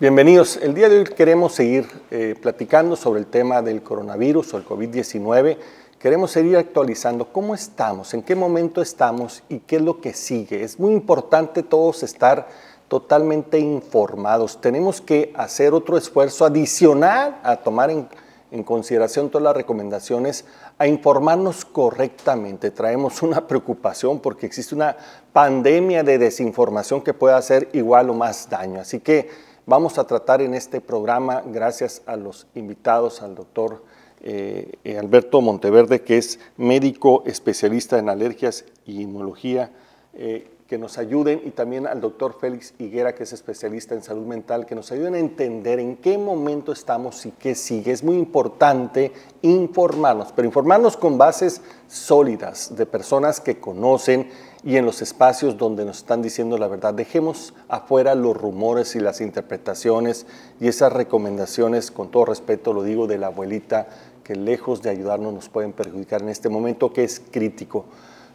Bienvenidos. El día de hoy queremos seguir eh, platicando sobre el tema del coronavirus o el COVID-19. Queremos seguir actualizando cómo estamos, en qué momento estamos y qué es lo que sigue. Es muy importante todos estar totalmente informados. Tenemos que hacer otro esfuerzo adicional a tomar en, en consideración todas las recomendaciones, a informarnos correctamente. Traemos una preocupación porque existe una pandemia de desinformación que puede hacer igual o más daño. Así que Vamos a tratar en este programa, gracias a los invitados, al doctor eh, Alberto Monteverde, que es médico especialista en alergias y inmunología, eh, que nos ayuden, y también al doctor Félix Higuera, que es especialista en salud mental, que nos ayuden a entender en qué momento estamos y qué sigue. Es muy importante informarnos, pero informarnos con bases sólidas de personas que conocen y en los espacios donde nos están diciendo la verdad. Dejemos afuera los rumores y las interpretaciones y esas recomendaciones, con todo respeto lo digo, de la abuelita, que lejos de ayudarnos nos pueden perjudicar en este momento que es crítico.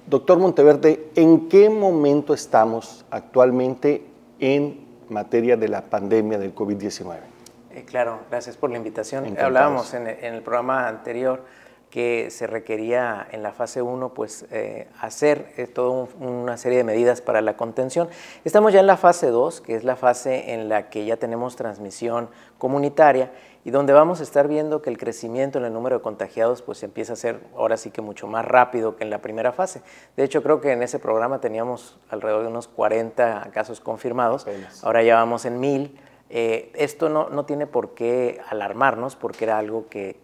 Doctor Monteverde, ¿en qué momento estamos actualmente en materia de la pandemia del COVID-19? Eh, claro, gracias por la invitación. Hablábamos en el programa anterior que se requería en la fase 1 pues, eh, hacer eh, toda una serie de medidas para la contención. Estamos ya en la fase 2, que es la fase en la que ya tenemos transmisión comunitaria y donde vamos a estar viendo que el crecimiento en el número de contagiados pues empieza a ser ahora sí que mucho más rápido que en la primera fase. De hecho, creo que en ese programa teníamos alrededor de unos 40 casos confirmados, ahora ya vamos en 1000 eh, esto no, tiene por qué alarmarnos porque era algo que,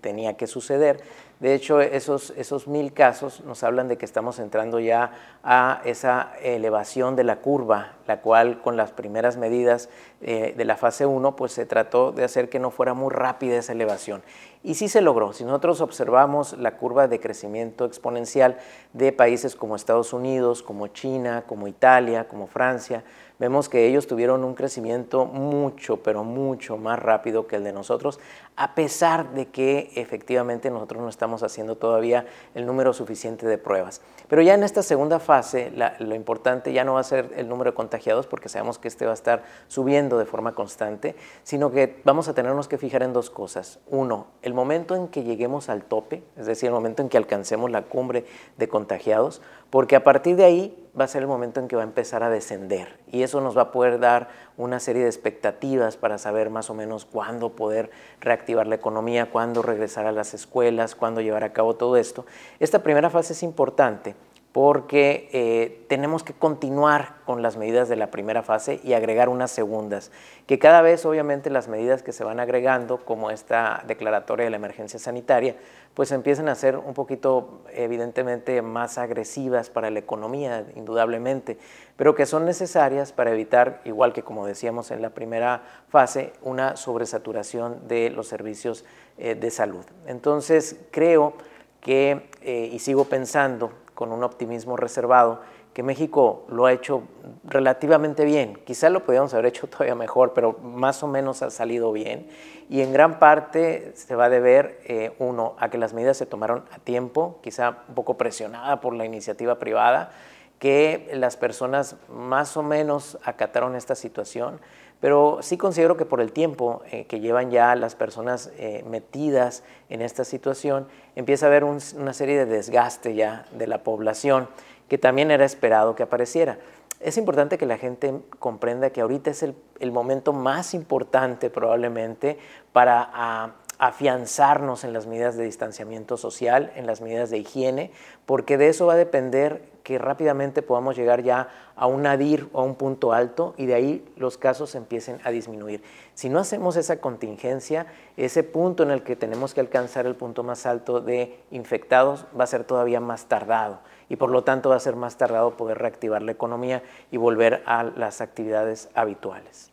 tenía que suceder. De hecho, esos, esos mil casos nos hablan de que estamos entrando ya a esa elevación de la curva, la cual con las primeras medidas eh, de la fase 1, pues se trató de hacer que no fuera muy rápida esa elevación. Y sí se logró. Si nosotros observamos la curva de crecimiento exponencial de países como Estados Unidos, como China, como Italia, como Francia, vemos que ellos tuvieron un crecimiento mucho, pero mucho más rápido que el de nosotros, a pesar de que efectivamente nosotros no estamos haciendo todavía el número suficiente de pruebas. Pero ya en esta segunda fase, lo importante ya no va a ser el número de contagiados, porque sabemos que este va a estar subiendo de forma constante, sino que vamos a tenernos que fijar en dos cosas. Uno, el momento en que lleguemos al tope, es decir, el momento en que alcancemos la cumbre de contagiados, porque a partir de ahí va a ser el momento en que va a empezar a descender y eso nos va a poder dar una serie de expectativas para saber más o menos cuándo poder reactivar la economía, cuándo regresar a las escuelas, cuándo llevar a cabo todo esto. Esta primera fase es importante porque eh, tenemos que continuar con las medidas de la primera fase y agregar unas segundas, que cada vez obviamente las medidas que se van agregando, como esta declaratoria de la emergencia sanitaria, pues empiezan a ser un poquito evidentemente más agresivas para la economía, indudablemente, pero que son necesarias para evitar, igual que como decíamos en la primera fase, una sobresaturación de los servicios eh, de salud. Entonces creo que, eh, y sigo pensando, con un optimismo reservado, que México lo ha hecho relativamente bien. Quizá lo podríamos haber hecho todavía mejor, pero más o menos ha salido bien. Y en gran parte se va a deber, eh, uno, a que las medidas se tomaron a tiempo, quizá un poco presionada por la iniciativa privada, que las personas más o menos acataron esta situación, pero sí considero que por el tiempo eh, que llevan ya las personas eh, metidas en esta situación, empieza a haber una serie de desgaste ya de la población que también era esperado que apareciera. Es importante que la gente comprenda que ahorita es el, momento más importante probablemente para afianzarnos en las medidas de distanciamiento social, en las medidas de higiene, porque de eso va a depender que rápidamente podamos llegar ya a un nadir o a un punto alto y de ahí los casos empiecen a disminuir. Si no hacemos esa contingencia, ese punto en el que tenemos que alcanzar el punto más alto de infectados va a ser todavía más tardado y por lo tanto va a ser más tardado poder reactivar la economía y volver a las actividades habituales.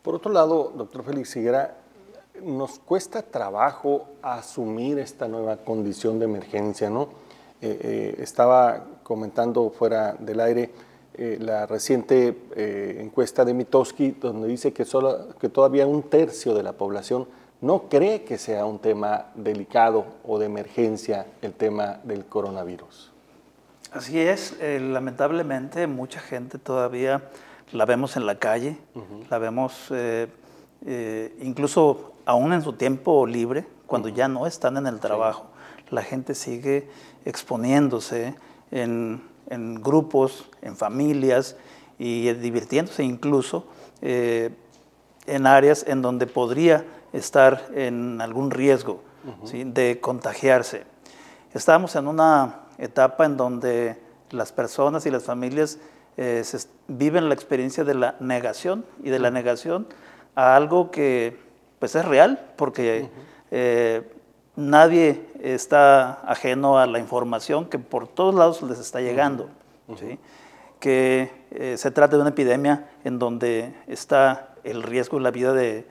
Por otro lado, doctor Félix Higuera, nos cuesta trabajo asumir esta nueva condición de emergencia, ¿no? Eh, eh, estaba comentando fuera del aire eh, la reciente encuesta de Mitowski, donde dice que, solo, que todavía un tercio de la población no cree que sea un tema delicado o de emergencia el tema del coronavirus. Así es, lamentablemente mucha gente todavía la vemos en la calle, la vemos eh, incluso aún en su tiempo libre, cuando ya no están en el trabajo, la gente sigue exponiéndose en, grupos, en familias y divirtiéndose incluso eh, en áreas en donde podría estar en algún riesgo de contagiarse. Estamos en una etapa en donde las personas y las familias eh, viven la experiencia de la negación y de la negación a algo que pues es real, porque eh, nadie está ajeno a la información que por todos lados les está llegando. Que eh, se trata de una epidemia en donde está el riesgo de la vida de,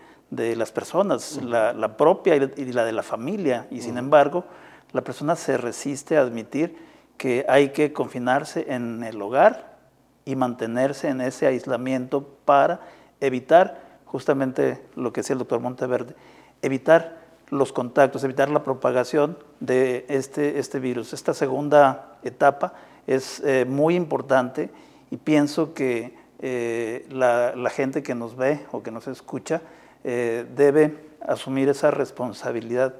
las personas, la, propia y la de la familia, y sin embargo, la persona se resiste a admitir que hay que confinarse en el hogar y mantenerse en ese aislamiento para evitar justamente lo que decía el doctor Monteverde, evitar los contactos, evitar la propagación de este, este virus. Esta segunda etapa es eh, muy importante y pienso que eh, la, gente que nos ve o que nos escucha eh, debe asumir esa responsabilidad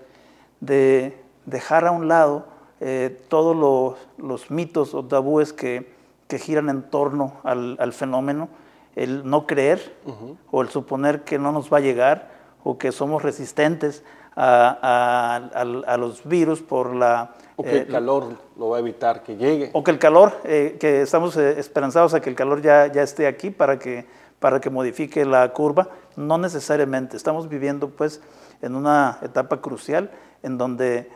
de dejar a un lado todos los, mitos o tabúes que, giran en torno al fenómeno el no creer o el suponer que no nos va a llegar o que somos resistentes a, los virus por la... O que el eh, calor lo va a evitar que llegue. O que el calor, eh, que estamos eh, esperanzados a que el calor ya, ya esté aquí para que, para que modifique la curva. No necesariamente. Estamos viviendo pues en una etapa crucial en donde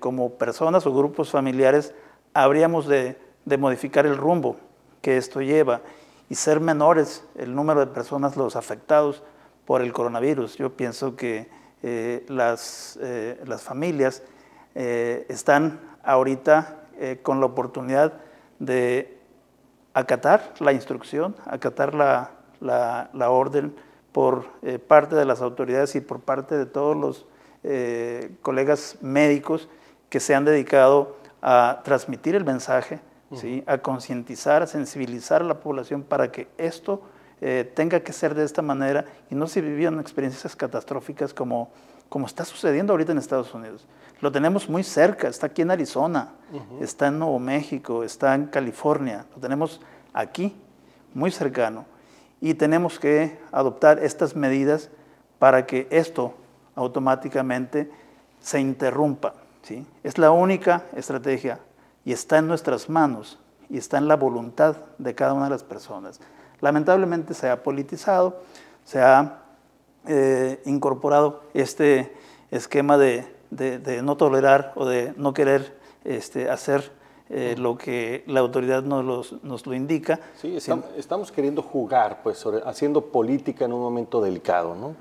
como personas o grupos familiares habríamos de, de modificar el rumbo que esto lleva y ser menores el número de personas los afectados por el coronavirus. Yo pienso que eh, las, eh, las, familias eh, están ahorita con la oportunidad de acatar la instrucción, acatar la, la, la orden por parte de las autoridades y por parte de todos los colegas médicos que se han dedicado a transmitir el mensaje a concientizar, a sensibilizar a la población para que esto eh, tenga que ser de esta manera y no se vivían experiencias catastróficas como, como está sucediendo ahorita en Estados Unidos. Lo tenemos muy cerca, está aquí en Arizona, está en Nuevo México, está en California, lo tenemos aquí, muy cercano. Y tenemos que adoptar estas medidas para que esto automáticamente se interrumpa. ¿sí? Es la única estrategia y está en nuestras manos y está en la voluntad de cada una de las personas. Lamentablemente se ha politizado, se ha eh, incorporado este esquema de, no tolerar o de no querer este, hacer eh, lo que la autoridad nos, lo indica. Sí, estamos, queriendo jugar, pues, haciendo política en un momento delicado, ¿no?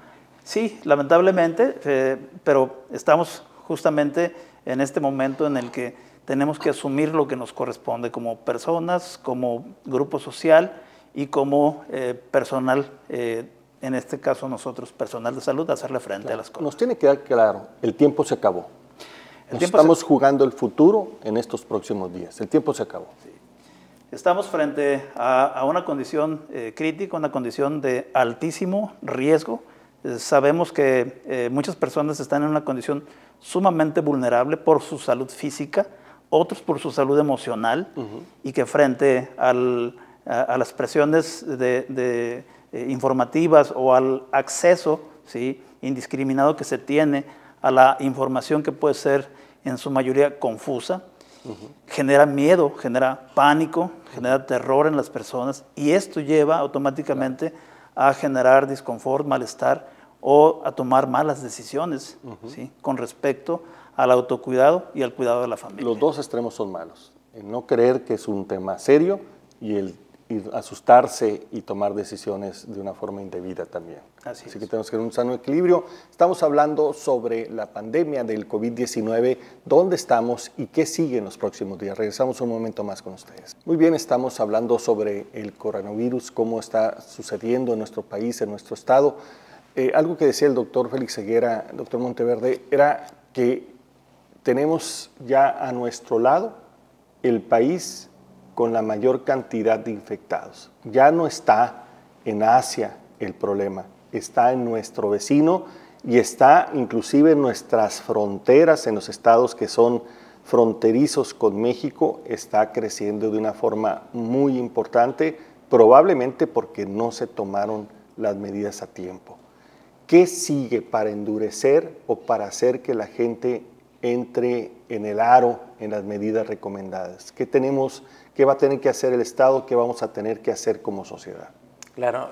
Sí, lamentablemente, eh, pero estamos justamente en este momento en el que tenemos que asumir lo que nos corresponde como personas, como grupo social y como eh, personal, eh, en este caso nosotros, personal de salud, hacerle frente a las cosas. Nos tiene que dar claro, el tiempo se acabó. estamos jugando el futuro en estos próximos días. El tiempo se acabó. Estamos frente a, una condición eh, crítica, una condición de altísimo riesgo. sabemos que muchas personas están en una condición sumamente vulnerable por su salud física, otros por su salud emocional y que frente a, las presiones de, eh, informativas o al acceso ¿sí? indiscriminado que se tiene a la información que puede ser en su mayoría confusa, genera miedo, genera pánico, genera terror en las personas y esto lleva automáticamente a generar disconfort, malestar o a tomar malas decisiones ¿sí? con respecto al autocuidado y al cuidado de la familia. Los dos extremos son malos. El no creer que es un tema serio y el asustarse y tomar decisiones de una forma indebida también. Así, que tenemos que tener un sano equilibrio. Estamos hablando sobre la pandemia del COVID-19, dónde estamos y qué sigue en los próximos días. Regresamos un momento más con ustedes. Muy bien, estamos hablando sobre el coronavirus, cómo está sucediendo en nuestro país, en nuestro estado. Eh, algo que decía el doctor Félix Seguera, doctor Monteverde, era que tenemos ya a nuestro lado el país con la mayor cantidad de infectados. Ya no está en Asia el problema, está en nuestro vecino y está inclusive en nuestras fronteras, en los estados que son fronterizos con México, está creciendo de una forma muy importante, probablemente porque no se tomaron las medidas a tiempo. ¿Qué sigue para endurecer o para hacer que la gente entre en el aro en las medidas recomendadas? ¿Qué tenemos, qué va a tener que hacer el Estado, qué vamos a tener que hacer como sociedad? Claro,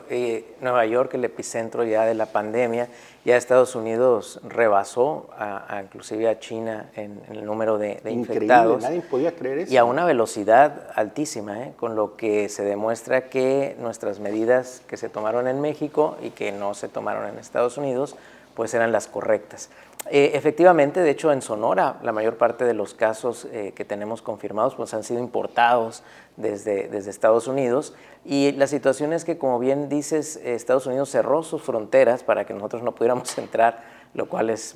Nueva York, el epicentro ya de la pandemia, ya Estados Unidos rebasó a, inclusive a China en, el número de, de infectados. Nadie podía creer eso. Y a una velocidad altísima, ¿eh? con lo que se demuestra que nuestras medidas que se tomaron en México y que no se tomaron en Estados Unidos, pues eran las correctas. Eh, efectivamente, de hecho, en Sonora, la mayor parte de los casos eh, que tenemos confirmados pues, han sido importados desde, desde Estados Unidos. Y la situación es que, como bien dices, Estados Unidos cerró sus fronteras para que nosotros no pudiéramos entrar, lo cual es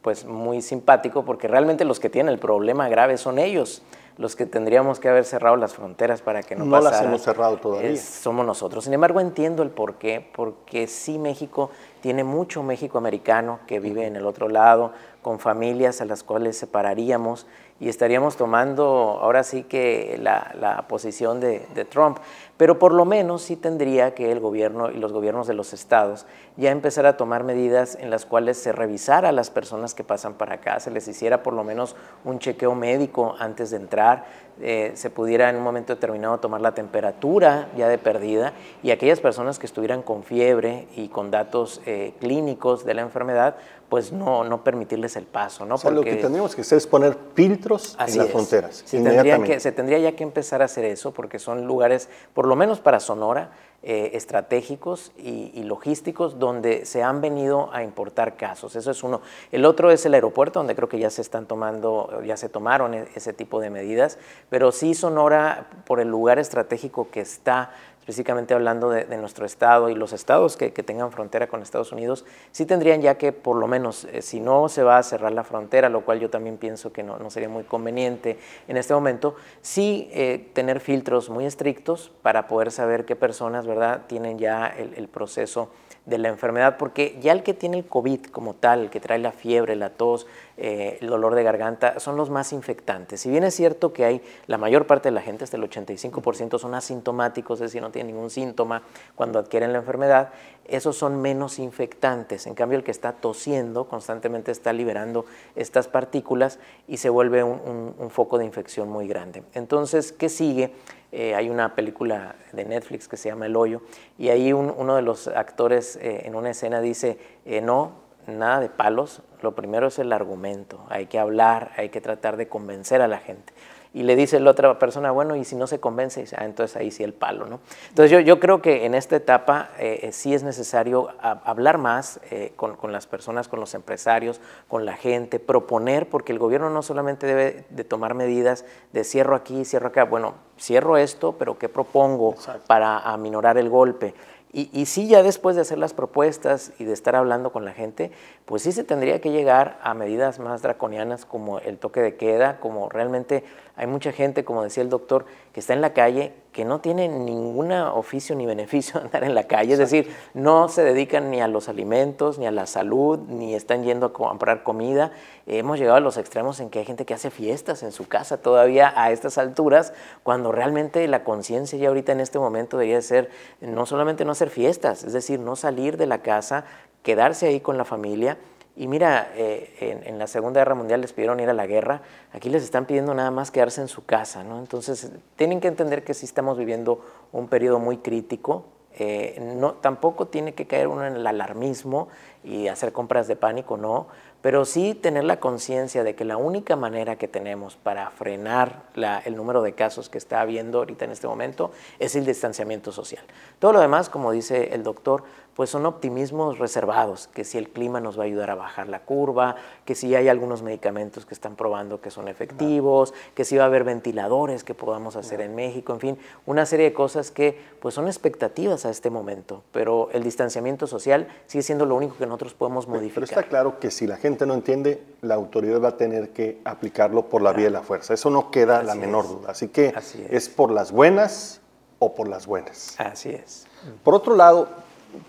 pues, muy simpático porque realmente los que tienen el problema grave son ellos los que tendríamos que haber cerrado las fronteras para que no, no las hemos cerrado todavía. somos nosotros. Sin embargo, entiendo el por qué, porque sí México tiene mucho México americano que vive en el otro lado, con familias a las cuales separaríamos y estaríamos tomando ahora sí que la, posición de, Trump. Pero por lo menos sí tendría que el gobierno y los gobiernos de los estados ya empezar a tomar medidas en las cuales se revisara a las personas que pasan para acá, se les hiciera por lo menos un chequeo médico antes de entrar, eh, se pudiera en un momento determinado tomar la temperatura ya de perdida y aquellas personas que estuvieran con fiebre y con datos eh, clínicos de la enfermedad, pues no, no permitirles el paso. ¿no? O sea, lo que tendríamos que hacer es poner filtros en las fronteras. que, se tendría ya que empezar a hacer eso porque son lugares, por lo menos para Sonora, eh, estratégicos y, logísticos donde se han venido a importar casos. Eso es uno. El otro es el aeropuerto, donde creo que ya se están tomando, ya se tomaron e, ese tipo de medidas, pero sí Sonora, por el lugar estratégico que está, específicamente hablando de, nuestro estado y los estados que, tengan frontera con Estados Unidos, sí tendrían ya que, por lo menos, eh, si no se va a cerrar la frontera, lo cual yo también pienso que no, sería muy conveniente en este momento, sí eh, tener filtros muy estrictos para poder saber qué personas, ¿verdad?, tienen ya el proceso de la enfermedad, porque ya el que tiene el COVID como tal, el que trae la fiebre, la tos, eh, el dolor de garganta, son los más infectantes. Si bien es cierto que hay, la mayor parte de la gente, hasta el 85% son asintomáticos, es decir, no tienen ningún síntoma cuando adquieren la enfermedad, esos son menos infectantes. En cambio, el que está tosiendo constantemente está liberando estas partículas y se vuelve un, foco de infección muy grande. Entonces, ¿qué sigue? Eh, hay una película de Netflix que se llama El Hoyo y ahí uno de los actores eh, en una escena dice, no, nada de palos, lo primero es el argumento, hay que hablar, hay que tratar de convencer a la gente. Y le dice la otra persona, bueno, y si no se convence, dice, ah, entonces ahí sí el palo, ¿no? Entonces yo, yo creo que en esta etapa eh, eh, sí es necesario hablar más eh, con, con, las personas, con los empresarios, con la gente, proponer, porque el gobierno no solamente debe de tomar medidas de cierro aquí, cierro acá, bueno, cierro esto, pero ¿qué propongo para aminorar el golpe? Y, y, sí, ya después de hacer las propuestas y de estar hablando con la gente, pues sí se tendría que llegar a medidas más draconianas como el toque de queda, como realmente hay mucha gente, como decía el doctor, que está en la calle, que no tiene ningún oficio ni beneficio de andar en la calle, es decir, no se dedican ni a los alimentos, ni a la salud, ni están yendo a comprar comida. Hemos llegado a los extremos en que hay gente que hace fiestas en su casa todavía a estas alturas, cuando realmente la conciencia ya ahorita en este momento debería ser no solamente no hacer fiestas, es decir, no salir de la casa, quedarse ahí con la familia y mira, eh, en, la Segunda Guerra Mundial les pidieron ir a la guerra, aquí les están pidiendo nada más quedarse en su casa, ¿no? Entonces, tienen que entender que sí estamos viviendo un periodo muy crítico, eh, no, tampoco tiene que caer uno en el alarmismo y hacer compras de pánico, no, pero sí tener la conciencia de que la única manera que tenemos para frenar el número de casos que está habiendo ahorita en este momento es el distanciamiento social. Todo lo demás, como dice el doctor, pues son optimismos reservados, que si el clima nos va a ayudar a bajar la curva, que si hay algunos medicamentos que están probando que son efectivos, que si va a haber ventiladores que podamos hacer en México, en fin, una serie de cosas que pues son expectativas a este momento, pero el distanciamiento social sigue siendo lo único que nosotros podemos modificar. Pero está claro que si la gente no entiende, la autoridad va a tener que aplicarlo por la vía de la fuerza, eso no queda la menor duda, así que es por las buenas o por las buenas. Así es. Por otro lado,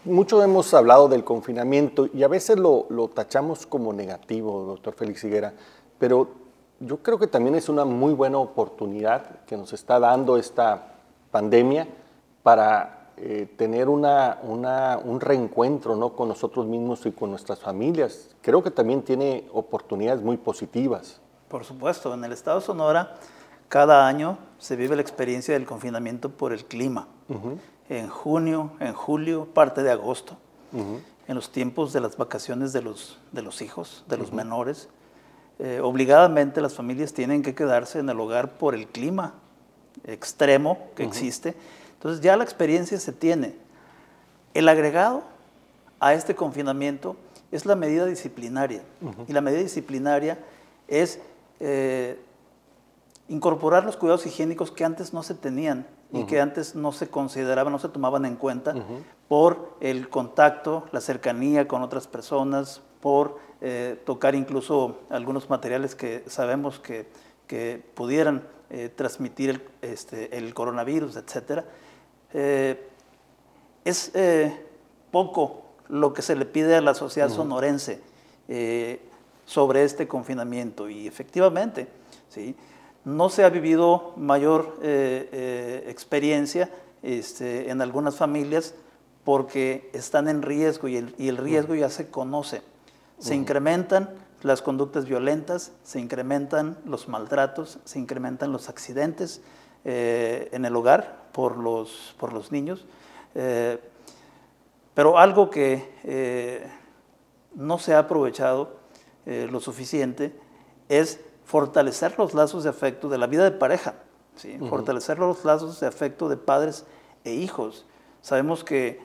mucho hemos hablado del confinamiento y a veces lo, lo tachamos como negativo, doctor Félix Higuera, pero yo creo que también es una muy buena oportunidad que nos está dando esta pandemia para eh, tener una, un reencuentro ¿no? con nosotros mismos y con nuestras familias. Creo que también tiene oportunidades muy positivas. Por supuesto, en el estado de Sonora cada año se vive la experiencia del confinamiento por el clima. En junio, en julio, parte de agosto, en los tiempos de las vacaciones de los, de los hijos, de los menores eh, obligadamente las familias tienen que quedarse en el hogar por el clima extremo que existe. Entonces ya la experiencia se tiene. El agregado a este confinamiento es la medida disciplinaria. Y la medida disciplinaria es eh, incorporar los cuidados higiénicos que antes no se tenían y que antes no se consideraban, no se tomaban en cuenta por el contacto, la cercanía con otras personas, por eh, tocar incluso algunos materiales que sabemos que, que pudieran eh, transmitir el, este, el, coronavirus, etc. Eh, es poco lo que se le pide a la sociedad sonorense sobre este confinamiento y efectivamente, ¿sí? No se ha vivido mayor experiencia este, en algunas familias porque están en riesgo y el, y el riesgo ya se conoce. Se incrementan las conductas violentas, se incrementan los maltratos, se incrementan los accidentes eh, en el hogar por los, por los niños. Eh, pero algo que eh, no se ha aprovechado lo suficiente es fortalecer los lazos de afecto de la vida de pareja, ¿sí? fortalecer los lazos de afecto de padres e hijos. Sabemos que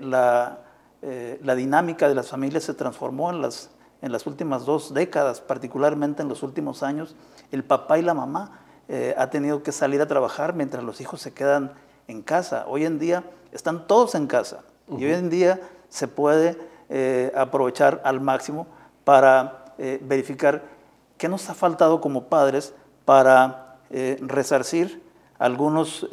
la eh, la dinámica de las familias se transformó en las, en las últimas dos décadas, particularmente en los últimos años. El papá y la mamá eh, ha tenido que salir a trabajar mientras los hijos se quedan en casa. Hoy en día están todos en casa y hoy en día se puede eh, aprovechar al máximo para verificar qué nos ha faltado como padres para resarcir algunos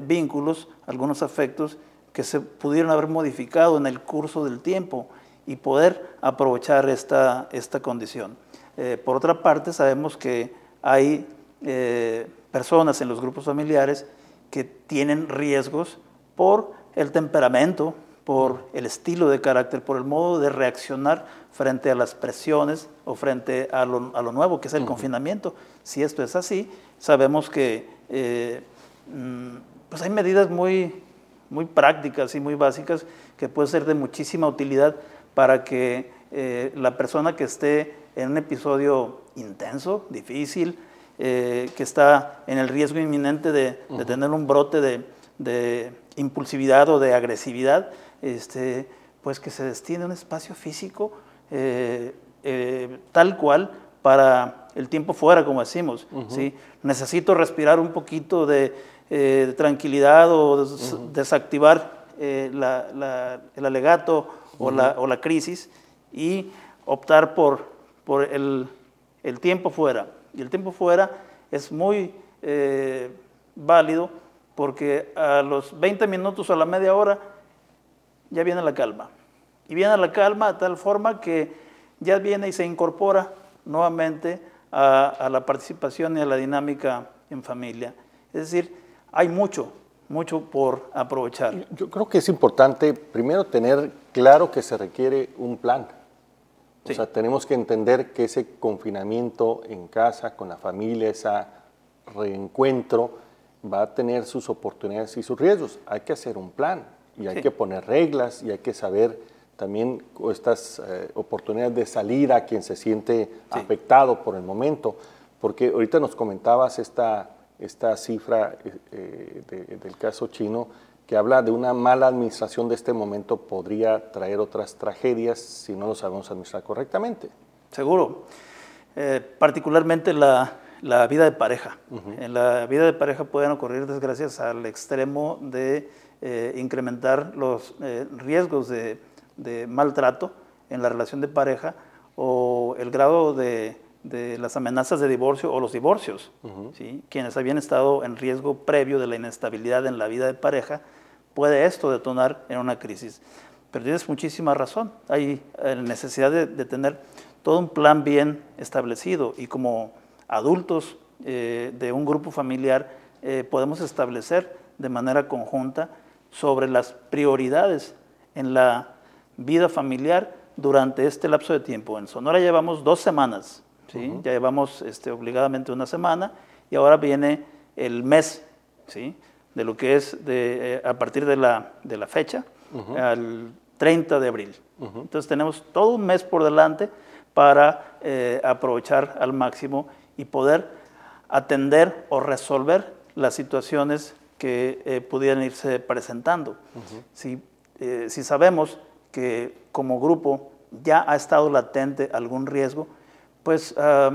vínculos, algunos afectos que se pudieron haber modificado en el curso del tiempo y poder aprovechar esta, esta condición. Eh, por otra parte, sabemos que hay eh, personas en los grupos familiares que tienen riesgos por el temperamento, por el estilo de carácter, por el modo de reaccionar frente a las presiones o frente a lo, a lo nuevo, que es el confinamiento. Si esto es así, sabemos que eh, mm, pues hay medidas muy muy prácticas y muy básicas que pueden ser de muchísima utilidad para que eh, la persona que esté en un episodio intenso, difícil, eh, que está en el riesgo inminente de, tener un brote de, impulsividad o de agresividad, este, pues que se destine un espacio físico eh, tal cual para el tiempo fuera, como decimos. ¿sí? Necesito respirar un poquito de, eh, tranquilidad o desactivar eh, el alegato o, la, crisis y optar por, por el, tiempo fuera. Y el tiempo fuera es muy eh, válido porque a los 20 minutos o a la media hora ya viene la calma. Y viene la calma de tal forma que ya viene y se incorpora nuevamente a, a la participación y a la dinámica en familia. Es decir, hay mucho, mucho por aprovechar. Yo creo que es importante primero tener claro que se requiere un plan. O sea, tenemos que entender que ese confinamiento en casa, con la familia, ese reencuentro, va a tener sus oportunidades y sus riesgos. Hay que hacer un plan y hay que poner reglas y hay que saber también estas eh, oportunidades de salir a quien se siente afectado por el momento. Porque ahorita nos comentabas esta esta cifra eh, eh, del caso chino que habla de una mala administración de este momento podría traer otras tragedias si no lo sabemos administrar correctamente. Seguro, eh, particularmente la, la, vida de pareja. En la vida de pareja pueden ocurrir desgracias al extremo de incrementar los riesgos de, de maltrato en la relación de pareja o el grado de de las amenazas de divorcio o los divorcios. ¿sí? Quienes habían estado en riesgo previo de la inestabilidad en la vida de pareja puede esto detonar en una crisis. Pero tienes muchísima razón. Hay eh, necesidad de, tener todo un plan bien establecido y como adultos eh, de un grupo familiar eh, podemos establecer de manera conjunta sobre las prioridades en la vida familiar durante este lapso de tiempo. En Sonora llevamos dos semanas, ¿sí? ya llevamos este, obligadamente una semana y ahora viene el mes ¿sí? de lo que es de, a partir de la, de la fecha al 30 de abril. Entonces tenemos todo un mes por delante para eh, aprovechar al máximo y poder atender o resolver las situaciones que eh, pudieran irse presentando. si, eh, si, sabemos que como grupo ya ha estado latente algún riesgo, pues ah,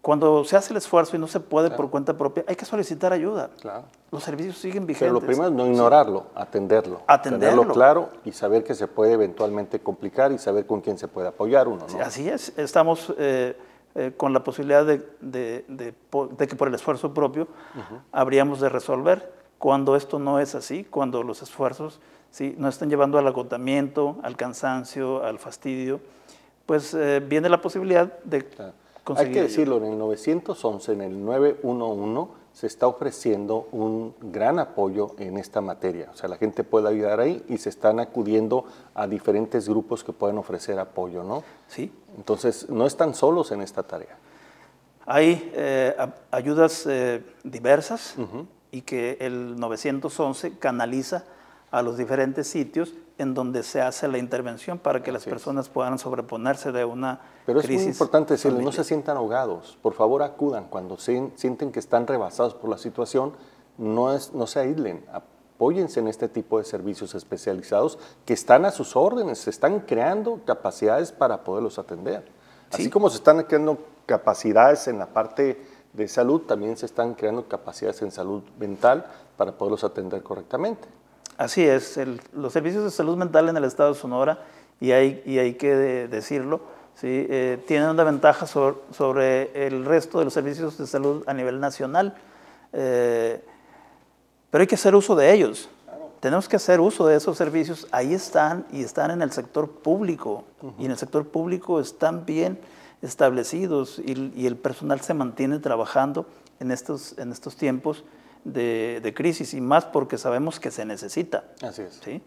cuando se hace el esfuerzo y no se puede por cuenta propia, hay que solicitar ayuda. Claro. Los servicios siguen vigentes. Pero lo primero es no ignorarlo, atenderlo. Atenderlo. Tenerlo claro y saber que se puede eventualmente complicar y saber con quién se puede apoyar uno. ¿no? así es. Estamos eh, eh, con la posibilidad de, que por el esfuerzo propio habríamos de resolver. Cuando esto no es así, cuando los esfuerzos ¿sí? nos están llevando al agotamiento, al cansancio, al fastidio, pues eh, viene la posibilidad de... Hay que decirlo, en el 911, en el 911, se está ofreciendo un gran apoyo en esta materia. O sea, la gente puede ayudar ahí y se están acudiendo a diferentes grupos que pueden ofrecer apoyo, ¿no? Sí. Entonces, no están solos en esta tarea. Hay eh, ayudas eh, diversas y que el 911 canaliza a los diferentes sitios en donde se hace la intervención para que las personas puedan sobreponerse de una Pero es muy importante decirles, no se sientan ahogados, por favor acudan. Cuando sienten que están rebasados por la situación, no, es, no se aíslen, apóyense en este tipo de servicios especializados que están a sus órdenes, se están creando capacidades para poderlos atender. Así como se están creando capacidades en la parte de salud, también se están creando capacidades en salud mental para poderlos atender correctamente. Así es, los servicios de salud mental en el estado de Sonora, y hay, y hay que decirlo. Eh, tienen una ventaja sobre, el resto de los servicios de salud a nivel nacional, eh, pero hay que hacer uso de ellos. Tenemos que hacer uso de esos servicios, ahí están y están en el sector público, y en el sector público están bien establecidos y, y el personal se mantiene trabajando en estos, en estos tiempos de, crisis y más porque sabemos que se necesita. Así es. ¿sí?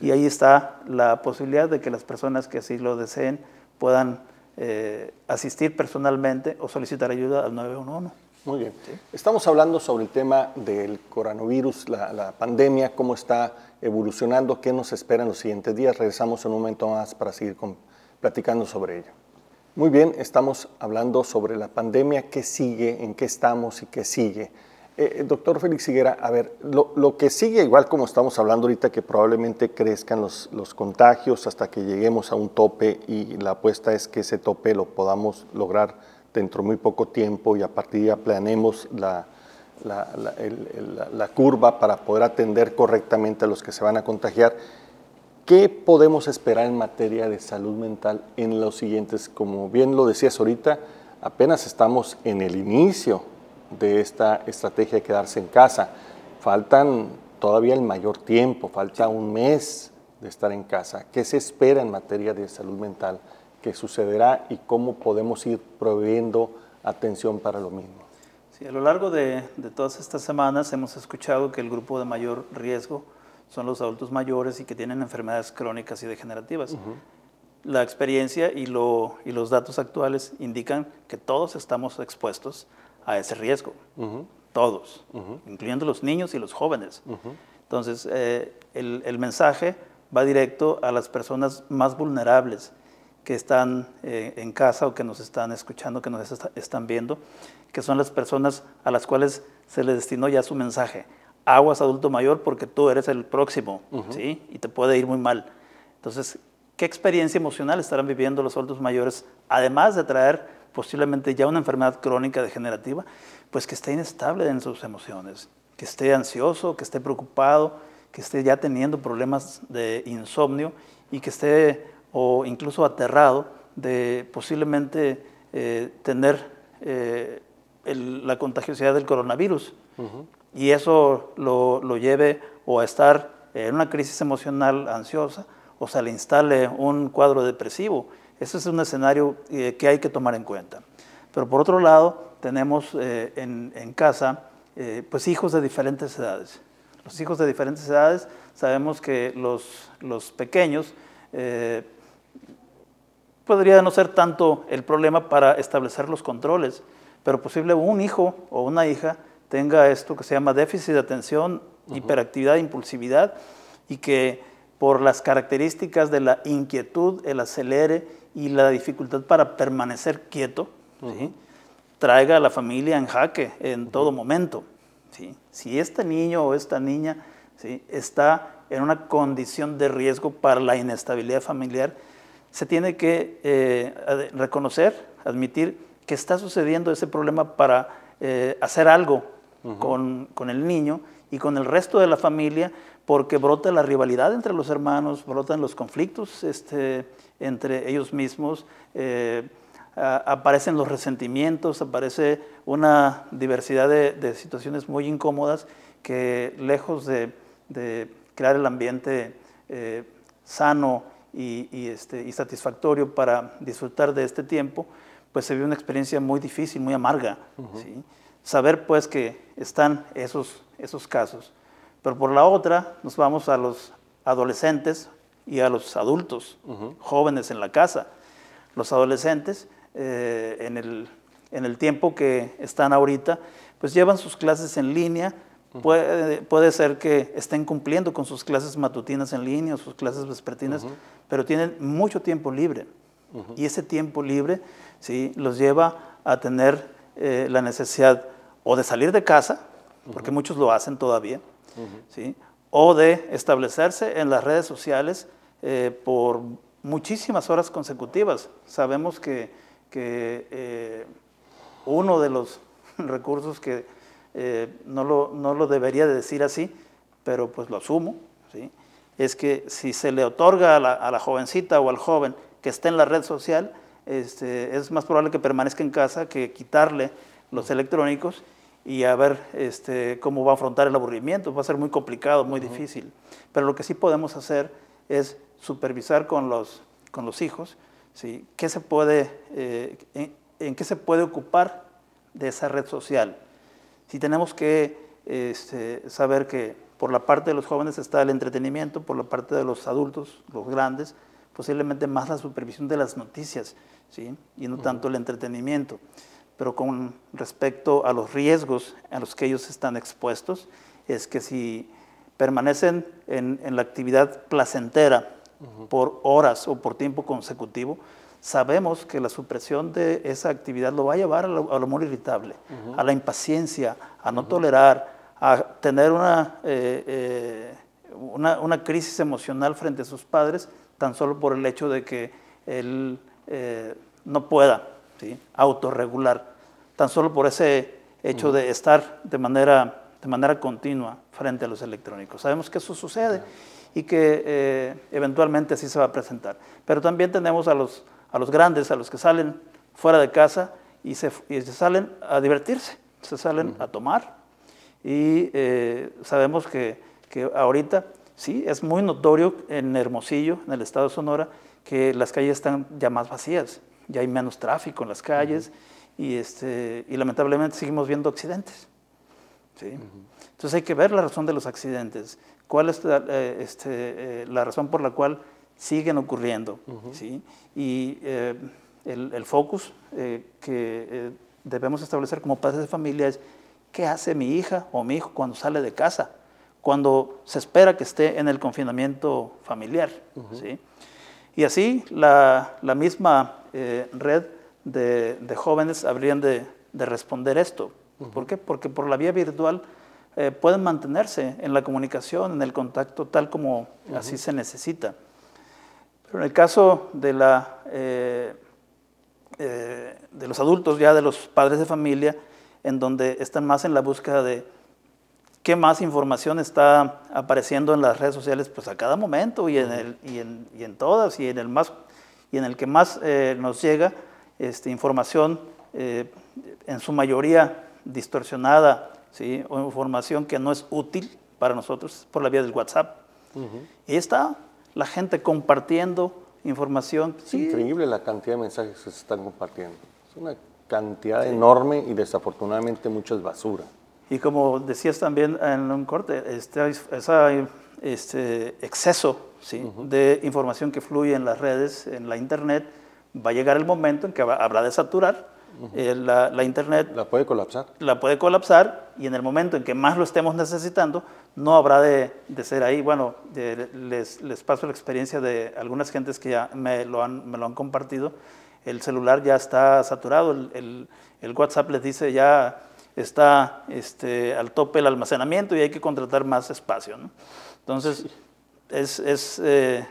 y ahí está la posibilidad de que las personas que así lo deseen puedan eh, asistir personalmente o solicitar ayuda al 911. Muy bien. Estamos hablando sobre el tema del coronavirus, la, la, pandemia, cómo está evolucionando, qué nos espera en los siguientes días. Regresamos en un momento más para seguir con, platicando sobre ello. Muy bien, estamos hablando sobre la pandemia, qué sigue, en qué estamos y qué sigue. Eh, doctor Félix Higuera, a ver, lo, que sigue, igual como estamos hablando ahorita, que probablemente crezcan los, los, contagios hasta que lleguemos a un tope y la apuesta es que ese tope lo podamos lograr dentro de muy poco tiempo y a partir de ahí planeemos la, la, la, curva para poder atender correctamente a los que se van a contagiar. ¿Qué podemos esperar en materia de salud mental en los siguientes? Como bien lo decías ahorita, apenas estamos en el inicio de esta estrategia de quedarse en casa. Faltan todavía el mayor tiempo, falta un mes de estar en casa. ¿Qué se espera en materia de salud mental? ¿Qué sucederá y cómo podemos ir proveyendo atención para lo mismo? Sí, a lo largo de, todas estas semanas hemos escuchado que el grupo de mayor riesgo son los adultos mayores y que tienen enfermedades crónicas y degenerativas. La experiencia y, lo, y los datos actuales indican que todos estamos expuestos a ese riesgo. Todos, incluyendo los niños y los jóvenes. Entonces, eh, el, mensaje va directo a las personas más vulnerables que están eh, en casa o que nos están escuchando, que nos están viendo, que son las personas a las cuales se les destinó ya su mensaje. Aguas adulto mayor porque tú eres el próximo, ¿sí? Y te puede ir muy mal. Entonces, ¿qué experiencia emocional estarán viviendo los adultos mayores, además de traer posiblemente ya una enfermedad crónica degenerativa, pues que esté inestable en sus emociones, que esté ansioso, que esté preocupado, que esté ya teniendo problemas de insomnio y que esté o incluso aterrado de posiblemente eh, tener eh, la contagiosidad del coronavirus. Y eso lo, lo, lleve o a estar en una crisis emocional ansiosa o se le instale un cuadro depresivo. Ese es un escenario eh, que hay que tomar en cuenta. Pero por otro lado, tenemos eh, en, casa eh, pues hijos de diferentes edades. Los hijos de diferentes edades, sabemos que los, los pequeños podría no ser tanto el problema para establecer los controles, pero posible un hijo o una hija tenga esto que se llama déficit de atención, hiperactividad, impulsividad, y que por las características de la inquietud, el acelere y la dificultad para permanecer quieto, traiga a la familia en jaque en todo momento. Si este niño o esta niña está en una condición de riesgo para la inestabilidad familiar, se tiene que eh, reconocer, admitir que está sucediendo ese problema para eh, hacer algo con, el niño y con el resto de la familia, porque brota la rivalidad entre los hermanos, brotan los conflictos este, entre ellos mismos, eh, aparecen los resentimientos, aparece una diversidad de, situaciones muy incómodas que lejos de, crear el ambiente sano, y, este, y satisfactorio para disfrutar de este tiempo, pues se vive una experiencia muy difícil, muy amarga. ¿sí? Saber pues que están esos, esos casos. Pero por la otra nos vamos a los adolescentes y a los adultos, jóvenes en la casa. Los adolescentes, eh, en, el, en el tiempo que están ahorita, pues llevan sus clases en línea, Puede, puede, ser que estén cumpliendo con sus clases matutinas en línea o sus clases vespertinas, pero tienen mucho tiempo libre. Y ese tiempo libre ¿sí? los lleva a tener eh, la necesidad o de salir de casa, porque muchos lo hacen todavía, ¿sí? o de establecerse en las redes sociales eh, por muchísimas horas consecutivas. Sabemos que, que eh, uno de los recursos que eh, no, lo, no, lo, debería de decir así, pero pues lo asumo, ¿sí? es que si se le otorga a la, jovencita o al joven que esté en la red social, este, es más probable que permanezca en casa que quitarle los electrónicos y a ver este, cómo va a afrontar el aburrimiento. Va a ser muy complicado, muy difícil. Pero lo que sí podemos hacer es supervisar con los, con los hijos ¿sí? ¿Qué se puede, eh, en, qué se puede ocupar de esa red social si tenemos que este, saber que por la parte de los jóvenes está el entretenimiento, por la parte de los adultos, los grandes, posiblemente más la supervisión de las noticias, ¿sí? y no tanto el entretenimiento. Pero con respecto a los riesgos a los que ellos están expuestos, es que si permanecen en, la actividad placentera por horas o por tiempo consecutivo, sabemos que la supresión de esa actividad lo va a llevar al, humor irritable, a la impaciencia, a no tolerar, a tener eh, eh, una, una, crisis emocional frente a sus padres, tan solo por el hecho de que él eh, no pueda ¿sí? autorregular, tan solo por ese hecho de estar de manera, de manera continua frente a los electrónicos. Sabemos que eso sucede y que eventualmente así se va a presentar. Pero también tenemos a los a los grandes, a los que salen fuera de casa y se, salen a divertirse, se salen a tomar. Y eh, sabemos que, ahorita, sí, es muy notorio en Hermosillo, en el estado de Sonora, que las calles están ya más vacías, ya hay menos tráfico en las calles y, este, y lamentablemente seguimos viendo accidentes. ¿sí? Entonces hay que ver la razón de los accidentes, cuál es la, eh, este, eh, la razón por la cual siguen ocurriendo. ¿sí? Y eh, el, focus eh, que eh, debemos establecer como padres de familia es qué hace mi hija o mi hijo cuando sale de casa, cuando se espera que esté en el confinamiento familiar. ¿sí? Y así la, la misma red de, de, jóvenes habrían de, de responder esto. ¿Por qué? Porque por la vía virtual pueden mantenerse en la comunicación, en el contacto, tal como así se necesita. Pero en el caso de, la, eh, eh, de los adultos, ya de los padres de familia, en donde están más en la búsqueda de qué más información está apareciendo en las redes sociales, pues a cada momento y en, el, y en, y en todas y en el, más, y en el que más eh, nos llega este, información en su mayoría distorsionada ¿sí? o información que no es útil para nosotros por la vía del WhatsApp. Y está la gente compartiendo información. Es increíble la cantidad de mensajes que se están compartiendo. Es una cantidad enorme y desafortunadamente mucho es basura. Y como decías también en un corte, este, ese este exceso ¿sí? de información que fluye en las redes, en la Internet, va a llegar el momento en que habrá de saturar eh, la, Internet. La puede colapsar. La puede colapsar y en el momento en que más lo estemos necesitando, no habrá de, ser ahí. Bueno, les, les, paso la experiencia de algunas gentes que ya me lo han, me lo han compartido. El celular ya está saturado, el, el, WhatsApp les dice ya está este, al tope el almacenamiento y hay que contratar más espacio. Entonces, es, es, eh,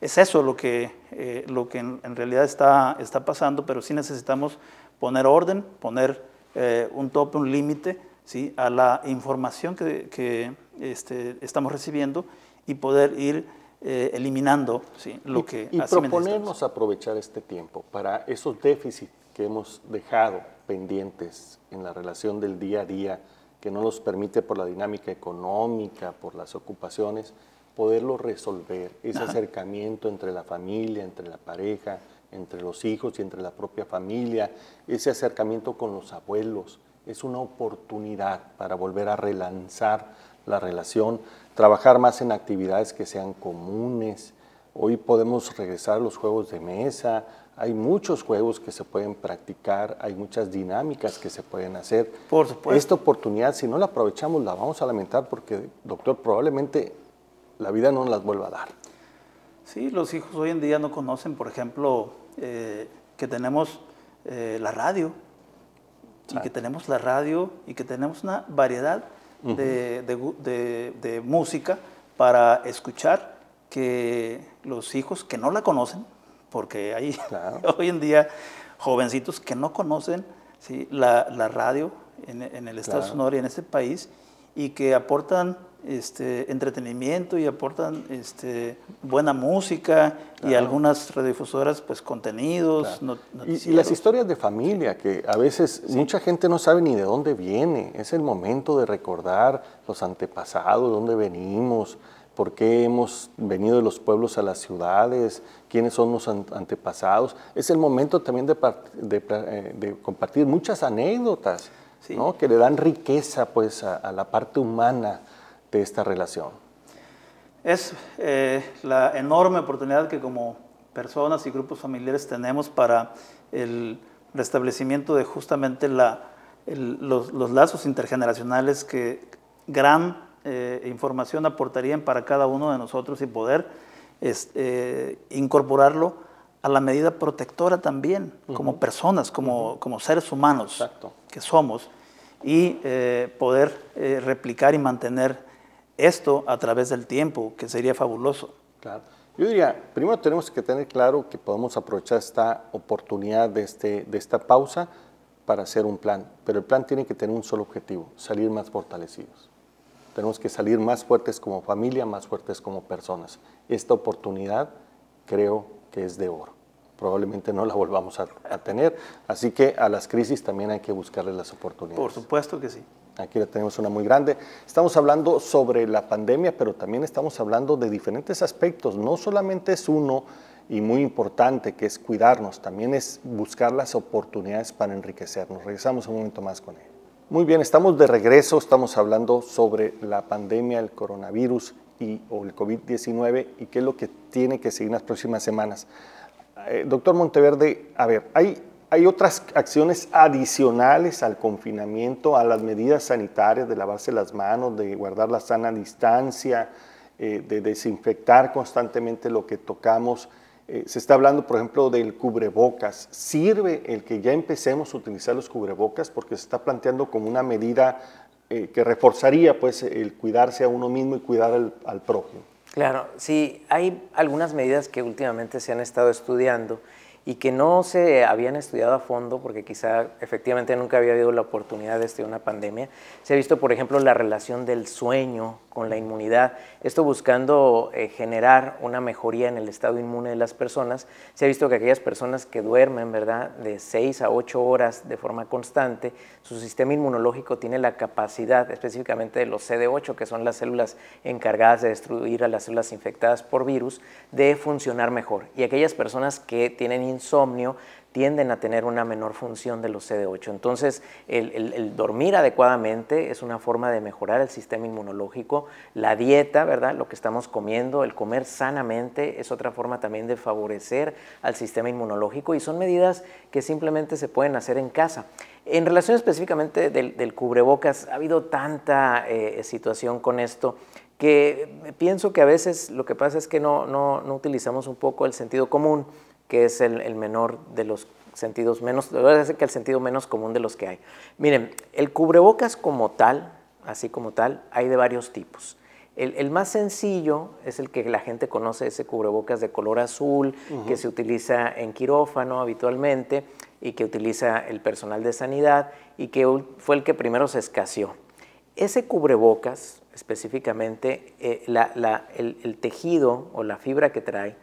es, eso lo que, eh, lo que en, realidad está, está pasando, pero sí necesitamos poner orden, poner eh, un tope, un límite ¿sí? a la información que, que este, estamos recibiendo y poder ir eh, eliminando ¿sí? lo que... Y, y proponernos aprovechar este tiempo para esos déficits que hemos dejado pendientes en la relación del día a día, que no nos permite por la dinámica económica, por las ocupaciones, poderlo resolver, ese acercamiento entre la familia, entre la pareja, entre los hijos y entre la propia familia, ese acercamiento con los abuelos, es una oportunidad para volver a relanzar la relación, trabajar más en actividades que sean comunes. Hoy podemos regresar a los juegos de mesa, hay muchos juegos que se pueden practicar, hay muchas dinámicas que se pueden hacer. Por supuesto. Esta oportunidad, si no la aprovechamos, la vamos a lamentar porque, doctor, probablemente la vida no nos las vuelva a dar. Sí, los hijos hoy en día no conocen, por ejemplo, eh, que tenemos eh, la radio, y que tenemos la radio y que tenemos una variedad de, de, música para escuchar que los hijos que no la conocen, porque hay hoy en día jovencitos que no conocen ¿sí? la, la, radio en, en el Estado Sonora y en este país y que aportan este, entretenimiento y aportan este, buena música y algunas radiodifusoras pues contenidos. y, las historias de familia, que a veces mucha gente no sabe ni de dónde viene. Es el momento de recordar los antepasados, dónde venimos, por qué hemos venido de los pueblos a las ciudades, quiénes son los antepasados. Es el momento también de, eh, de, compartir muchas anécdotas. ¿no? que le dan riqueza pues, a la parte humana de esta relación? Es eh, la enorme oportunidad que como personas y grupos familiares tenemos para el restablecimiento de justamente la, los, lazos intergeneracionales que gran eh, información aportarían para cada uno de nosotros y poder eh, incorporarlo a la medida protectora también, como personas, como, como seres humanos que somos, y poder replicar y mantener esto a través del tiempo, que sería fabuloso. Claro. Yo diría, primero tenemos que tener claro que podemos aprovechar esta oportunidad de, este, de esta pausa para hacer un plan, pero el plan tiene que tener un solo objetivo, salir más fortalecidos. Tenemos que salir más fuertes como familia, más fuertes como personas. Esta oportunidad creo que es de oro. Probablemente no la volvamos a, a tener, así que a las crisis también hay que buscarle las oportunidades. Por supuesto que sí. Aquí tenemos una muy grande. Estamos hablando sobre la pandemia, pero también estamos hablando de diferentes aspectos. No solamente es uno y muy importante, que es cuidarnos, también es buscar las oportunidades para enriquecernos. Regresamos un momento más con él. Muy bien, estamos de regreso, estamos hablando sobre la pandemia, el coronavirus y, o el COVID-19 y qué es lo que tiene que seguir en las próximas semanas. Eh, doctor Monteverde, a ver, hay hay otras acciones adicionales al confinamiento, a las medidas sanitarias de lavarse las manos, de guardar la sana distancia, eh, de desinfectar constantemente lo que tocamos. Eh, se está hablando, por ejemplo, del cubrebocas. ¿Sirve el que ya empecemos a utilizar los cubrebocas? Porque se está planteando como una medida eh, que reforzaría pues, el cuidarse a uno mismo y cuidar al, al prójimo. Claro, sí, hay algunas medidas que últimamente se han estado estudiando y que no se habían estudiado a fondo porque quizá efectivamente nunca había habido la oportunidad de estudiar una pandemia. Se ha visto, por ejemplo, la relación del sueño con la inmunidad, esto buscando eh, generar una mejoría en el estado inmune de las personas. Se ha visto que aquellas personas que duermen, ¿verdad?, de 6 a 8 horas de forma constante, su sistema inmunológico tiene la capacidad, específicamente de los CD8, que son las células encargadas de destruir a las células infectadas por virus, de funcionar mejor. Y aquellas personas que tienen insomnio, tienden a tener una menor función de los CD8. Entonces, el, dormir adecuadamente es una forma de mejorar el sistema inmunológico. La dieta, ¿verdad? Lo que estamos comiendo, el comer sanamente es otra forma también de favorecer al sistema inmunológico y son medidas que simplemente se pueden hacer en casa. En relación específicamente del, cubrebocas, ha habido tanta eh, situación con esto que pienso que a veces lo que pasa es que no, no, no utilizamos un poco el sentido común que es el, menor de los sentidos menos, decir que el sentido menos común de los que hay. Miren, el cubrebocas como tal, así como tal, hay de varios tipos. El, más sencillo es el que la gente conoce, ese cubrebocas de color azul, que se utiliza en quirófano habitualmente y que utiliza el personal de sanidad y que fue el que primero se escaseó. Ese cubrebocas, específicamente, eh, el tejido o la fibra que trae,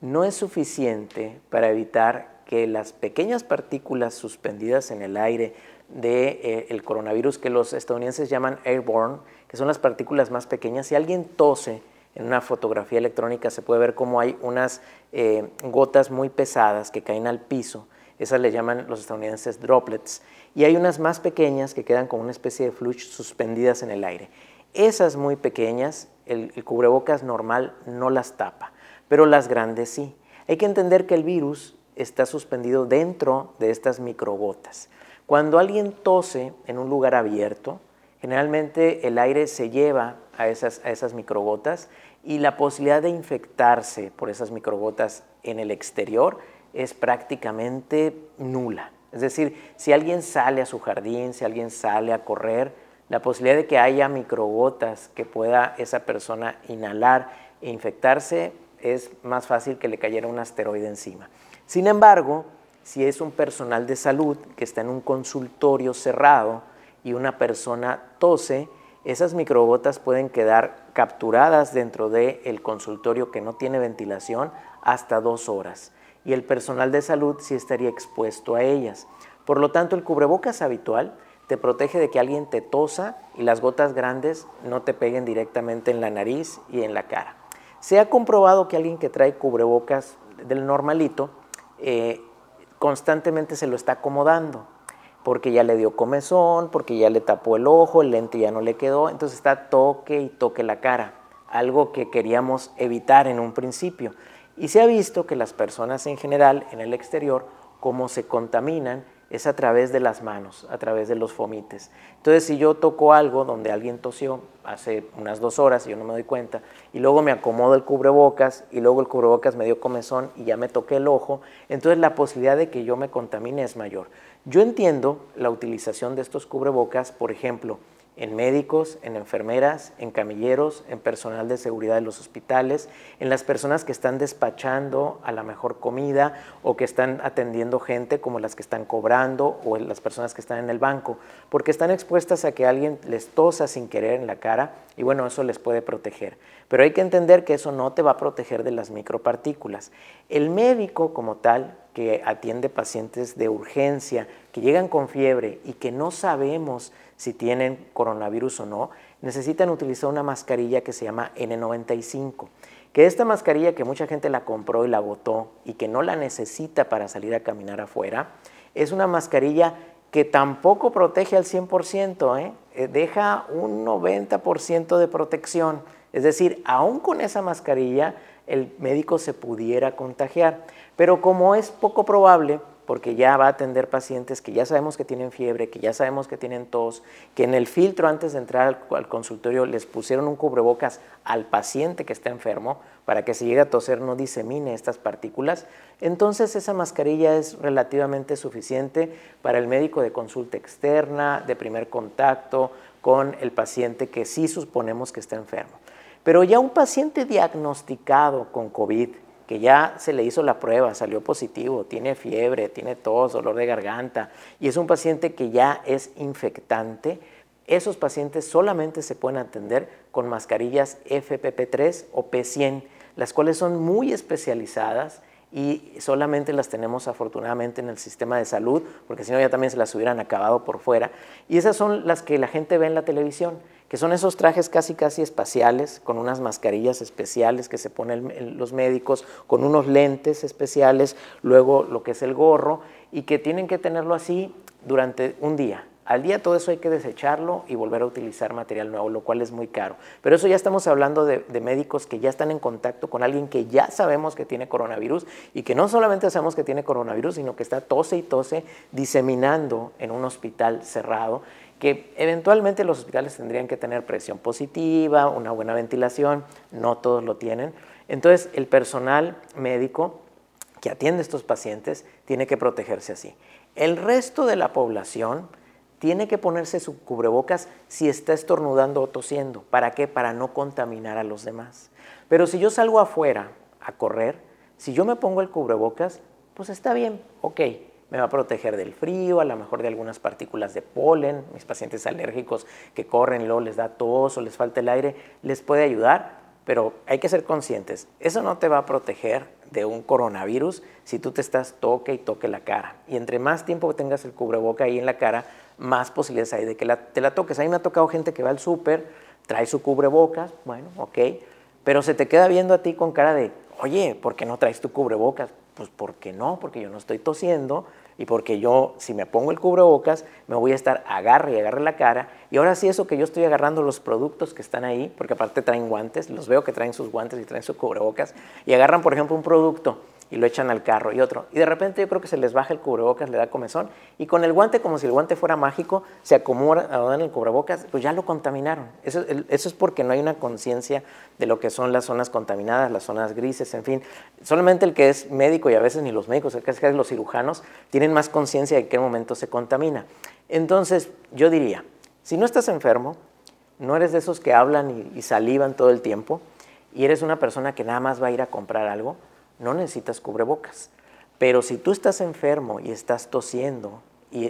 no es suficiente para evitar que las pequeñas partículas suspendidas en el aire del de, eh, coronavirus que los estadounidenses llaman airborne, que son las partículas más pequeñas, si alguien tose en una fotografía electrónica se puede ver cómo hay unas eh, gotas muy pesadas que caen al piso, esas le llaman los estadounidenses droplets, y hay unas más pequeñas que quedan como una especie de flush suspendidas en el aire. Esas muy pequeñas, el cubrebocas normal no las tapa pero las grandes sí. Hay que entender que el virus está suspendido dentro de estas microgotas. Cuando alguien tose en un lugar abierto, generalmente el aire se lleva a esas, microgotas y la posibilidad de infectarse por esas microgotas en el exterior es prácticamente nula. Es decir, si alguien sale a su jardín, si alguien sale a correr, la posibilidad de que haya microgotas que pueda esa persona inhalar e infectarse es más fácil que le cayera un asteroide encima. Sin embargo, si es un personal de salud que está en un consultorio cerrado y una persona tose, esas microgotas pueden quedar capturadas dentro del consultorio que no tiene ventilación hasta dos horas y el personal de salud sí estaría expuesto a ellas. Por lo tanto, el cubrebocas habitual te protege de que alguien te tosa y las gotas grandes no te peguen directamente en la nariz y en la cara. Se ha comprobado que alguien que trae cubrebocas del normalito eh, constantemente se lo está acomodando porque ya le dio comezón, porque ya le tapó el ojo, el lente ya no le quedó, entonces está toque y toque la cara, algo que queríamos evitar en un principio. Y se ha visto que las personas en general en el exterior, como se contaminan, es a través de las manos, a través de los fomites. Entonces, si yo toco algo donde alguien tosió hace unas dos horas y yo no me doy cuenta, y luego me acomodo el cubrebocas, y luego el cubrebocas me dio comezón y ya me toqué el ojo, entonces la posibilidad de que yo me contamine es mayor. Yo entiendo la utilización de estos cubrebocas, por ejemplo, en médicos, en enfermeras, en camilleros, en personal de seguridad de los hospitales, en las personas que están despachando a la mejor comida o que están atendiendo gente como las que están cobrando o las personas que están en el banco, porque están expuestas a que alguien les tosa sin querer en la cara y bueno, eso les puede proteger. Pero hay que entender que eso no te va a proteger de las micropartículas. El médico como tal, que atiende pacientes de urgencia, que llegan con fiebre y que no sabemos si tienen coronavirus o no, necesitan utilizar una mascarilla que se llama N95. Que esta mascarilla que mucha gente la compró y la botó y que no la necesita para salir a caminar afuera, es una mascarilla que tampoco protege al 100%, ¿eh? Eh, deja un 90% de protección. Es decir, aún con esa mascarilla el médico se pudiera contagiar. Pero como es poco probable, porque ya va a atender pacientes que ya sabemos que tienen fiebre, que ya sabemos que tienen tos, que en el filtro antes de entrar al, consultorio les pusieron un cubrebocas al paciente que está enfermo para que si llega a toser no disemine estas partículas, entonces esa mascarilla es relativamente suficiente para el médico de consulta externa, de primer contacto con el paciente que sí suponemos que está enfermo. Pero ya un paciente diagnosticado con COVID, que ya se le hizo la prueba, salió positivo, tiene fiebre, tiene tos, dolor de garganta, y es un paciente que ya es infectante, esos pacientes solamente se pueden atender con mascarillas FPP3 o P100, las cuales son muy especializadas y solamente las tenemos afortunadamente en el sistema de salud, porque si no ya también se las hubieran acabado por fuera. Y esas son las que la gente ve en la televisión que son esos trajes casi casi espaciales, con unas mascarillas especiales que se ponen los médicos, con unos lentes especiales, luego lo que es el gorro, y que tienen que tenerlo así durante un día. Al día todo eso hay que desecharlo y volver a utilizar material nuevo, lo cual es muy caro. Pero eso ya estamos hablando de, de, médicos que ya están en contacto con alguien que ya sabemos que tiene coronavirus y que no solamente sabemos que tiene coronavirus, sino que está tose y tose diseminando en un hospital cerrado que eventualmente los hospitales tendrían que tener presión positiva, una buena ventilación, no todos lo tienen. Entonces, el personal médico que atiende a estos pacientes tiene que protegerse así. El resto de la población tiene que ponerse su cubrebocas si está estornudando o tosiendo. ¿Para qué? Para no contaminar a los demás. Pero si yo salgo afuera a correr, si yo me pongo el cubrebocas, pues está bien, ok me va a proteger del frío, a lo mejor de algunas partículas de polen, mis pacientes alérgicos que corren, luego les da tos o les falta el aire, les puede ayudar, pero hay que ser conscientes, eso no te va a proteger de un coronavirus si tú te estás toque y toque la cara. Y entre más tiempo tengas el cubreboca ahí en la cara, más posibilidades hay de que te la toques. A mí me ha tocado gente que va al súper, trae su cubrebocas, bueno, ok, pero se te queda viendo a ti con cara de, oye, ¿por qué no traes tu cubrebocas? Pues porque no, porque yo no estoy tosiendo y porque yo, si me pongo el cubrebocas, me voy a estar agarre y agarre la cara. Y ahora sí, eso que yo estoy agarrando los productos que están ahí, porque aparte traen guantes, los veo que traen sus guantes y traen su cubrebocas, y agarran, por ejemplo, un producto y lo echan al carro y otro. Y de repente yo creo que se les baja el cubrebocas, le da comezón y con el guante, como si el guante fuera mágico, se acomoda en el cubrebocas, pues ya lo contaminaron. Eso, eso es porque no hay una conciencia de lo que son las zonas contaminadas, las zonas grises, en fin. Solamente el que es médico y a veces ni los médicos, casi los cirujanos, tienen más conciencia de qué momento se contamina. Entonces, yo diría, si no estás enfermo, no eres de esos que hablan y, y salivan todo el tiempo, y eres una persona que nada más va a ir a comprar algo, no necesitas cubrebocas. Pero si tú estás enfermo y estás tosiendo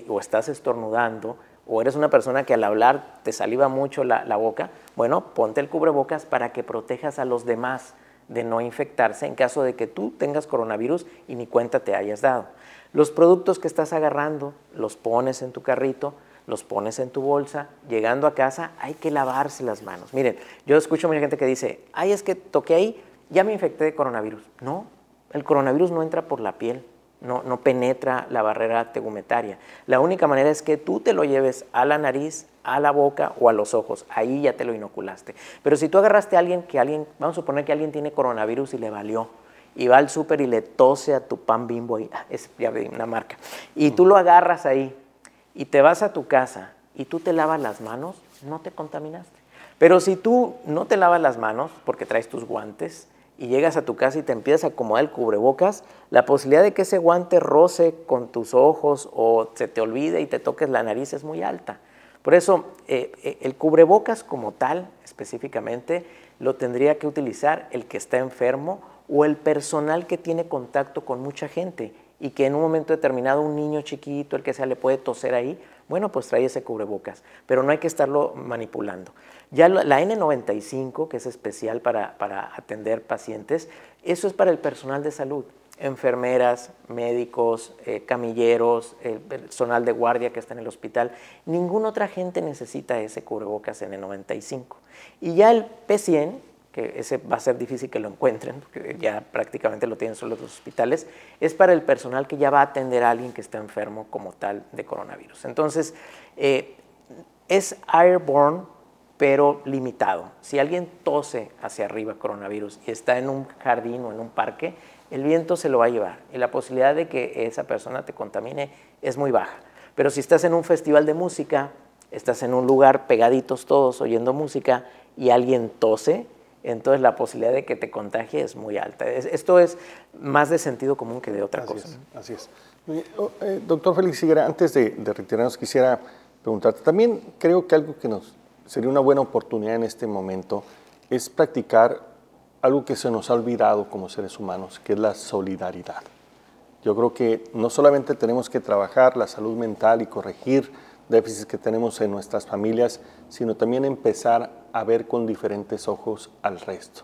o estás estornudando, o eres una persona que al hablar te saliva mucho la, la, boca, bueno, ponte el cubrebocas para que protejas a los demás de no infectarse en caso de que tú tengas coronavirus y ni cuenta te hayas dado. Los productos que estás agarrando los pones en tu carrito, los pones en tu bolsa, llegando a casa hay que lavarse las manos. Miren, yo escucho mucha gente que dice, ay, es que toqué ahí, ya me infecté de coronavirus. No, el coronavirus no entra por la piel, no, penetra la barrera tegumentaria. La única manera es que tú te lo lleves a la nariz, a la boca o a los ojos. Ahí ya te lo inoculaste. Pero si tú agarraste a alguien que alguien, vamos a suponer que alguien tiene coronavirus y le valió, y va al súper y le tose a tu pan bimbo, y, ah, es ya una marca, y tú lo agarras ahí y te vas a tu casa y tú te lavas las manos, no te contaminaste. Pero si tú no te lavas las manos porque traes tus guantes, y llegas a tu casa y te empiezas a acomodar el cubrebocas, la posibilidad de que ese guante roce con tus ojos o se te olvide y te toques la nariz es muy alta. Por eso, eh, eh, el cubrebocas como tal, específicamente, lo tendría que utilizar el que está enfermo o el personal que tiene contacto con mucha gente y que en un momento determinado un niño chiquito, el que sea, le puede toser ahí, bueno, pues trae ese cubrebocas, pero no hay que estarlo manipulando. Ya la N95, que es especial para, atender pacientes, eso es para el personal de salud, enfermeras, médicos, eh, camilleros, el personal de guardia que está en el hospital. Ninguna otra gente necesita ese cubrebocas N95. Y ya el P100, que ese va a ser difícil que lo encuentren, porque ya prácticamente lo tienen solo los hospitales, es para el personal que ya va a atender a alguien que está enfermo como tal de coronavirus. Entonces, eh, es airborne pero limitado. Si alguien tose hacia arriba coronavirus y está en un jardín o en un parque, el viento se lo va a llevar y la posibilidad de que esa persona te contamine es muy baja. Pero si estás en un festival de música, estás en un lugar pegaditos todos oyendo música y alguien tose, entonces la posibilidad de que te contagie es muy alta. Esto es más de sentido común que de otra cosa. así es. Oh, eh, doctor Félix Siguera, antes de, de retirarnos quisiera preguntarte, también creo que algo que nos sería una buena oportunidad en este momento es practicar algo que se nos ha olvidado como seres humanos, que es la solidaridad. Yo creo que no solamente tenemos que trabajar la salud mental y corregir déficits que tenemos en nuestras familias, sino también empezar a ver con diferentes ojos al resto.